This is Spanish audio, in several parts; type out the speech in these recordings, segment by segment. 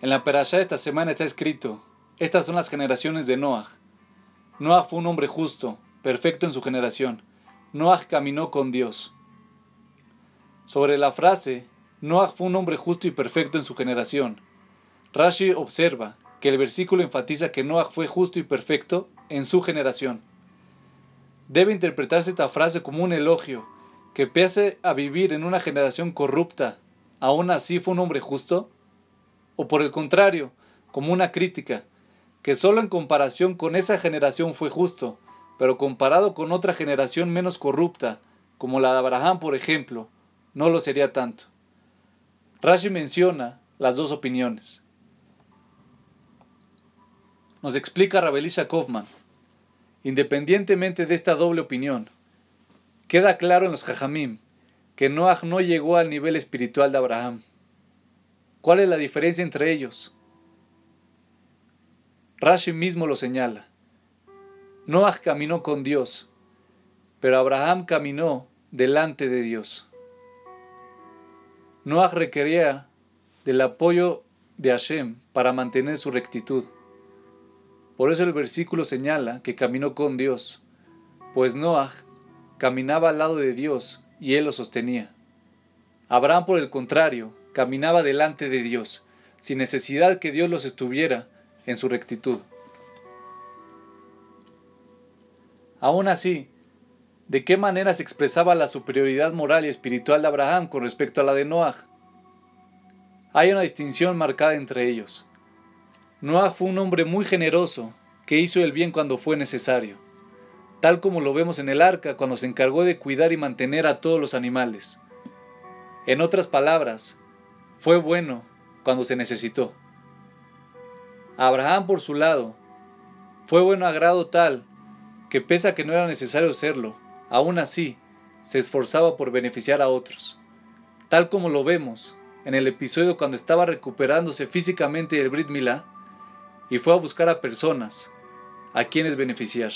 En la perashá de esta semana está escrito, estas son las generaciones de Noah. Noah fue un hombre justo, perfecto en su generación. Noah caminó con Dios. Sobre la frase, Noah fue un hombre justo y perfecto en su generación. Rashi observa que el versículo enfatiza que Noah fue justo y perfecto en su generación. Debe interpretarse esta frase como un elogio, que pese a vivir en una generación corrupta, aún así fue un hombre justo o por el contrario, como una crítica, que solo en comparación con esa generación fue justo, pero comparado con otra generación menos corrupta, como la de Abraham, por ejemplo, no lo sería tanto. Rashi menciona las dos opiniones. Nos explica Rabelisha Kaufman. Independientemente de esta doble opinión, queda claro en los Jajamim que Noah no llegó al nivel espiritual de Abraham. ¿Cuál es la diferencia entre ellos? Rashi mismo lo señala. Noah caminó con Dios, pero Abraham caminó delante de Dios. Noah requería del apoyo de Hashem para mantener su rectitud. Por eso el versículo señala que caminó con Dios, pues Noah caminaba al lado de Dios y él lo sostenía. Abraham, por el contrario, caminaba delante de Dios, sin necesidad que Dios los estuviera en su rectitud. Aún así, ¿de qué manera se expresaba la superioridad moral y espiritual de Abraham con respecto a la de Noah? Hay una distinción marcada entre ellos. Noah fue un hombre muy generoso, que hizo el bien cuando fue necesario, tal como lo vemos en el arca cuando se encargó de cuidar y mantener a todos los animales. En otras palabras, fue bueno cuando se necesitó. Abraham, por su lado, fue bueno a grado tal que pese a que no era necesario serlo, aún así se esforzaba por beneficiar a otros, tal como lo vemos en el episodio cuando estaba recuperándose físicamente del Brit Milá y fue a buscar a personas a quienes beneficiar.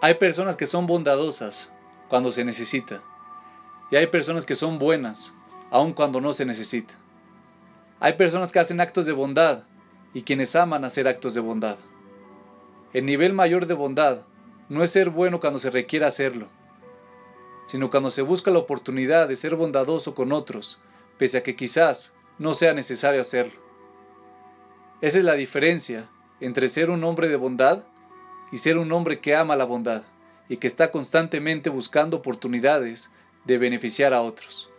Hay personas que son bondadosas cuando se necesita y hay personas que son buenas, aun cuando no se necesita. Hay personas que hacen actos de bondad y quienes aman hacer actos de bondad. El nivel mayor de bondad no es ser bueno cuando se requiere hacerlo, sino cuando se busca la oportunidad de ser bondadoso con otros, pese a que quizás no sea necesario hacerlo. Esa es la diferencia entre ser un hombre de bondad y ser un hombre que ama la bondad y que está constantemente buscando oportunidades de beneficiar a otros.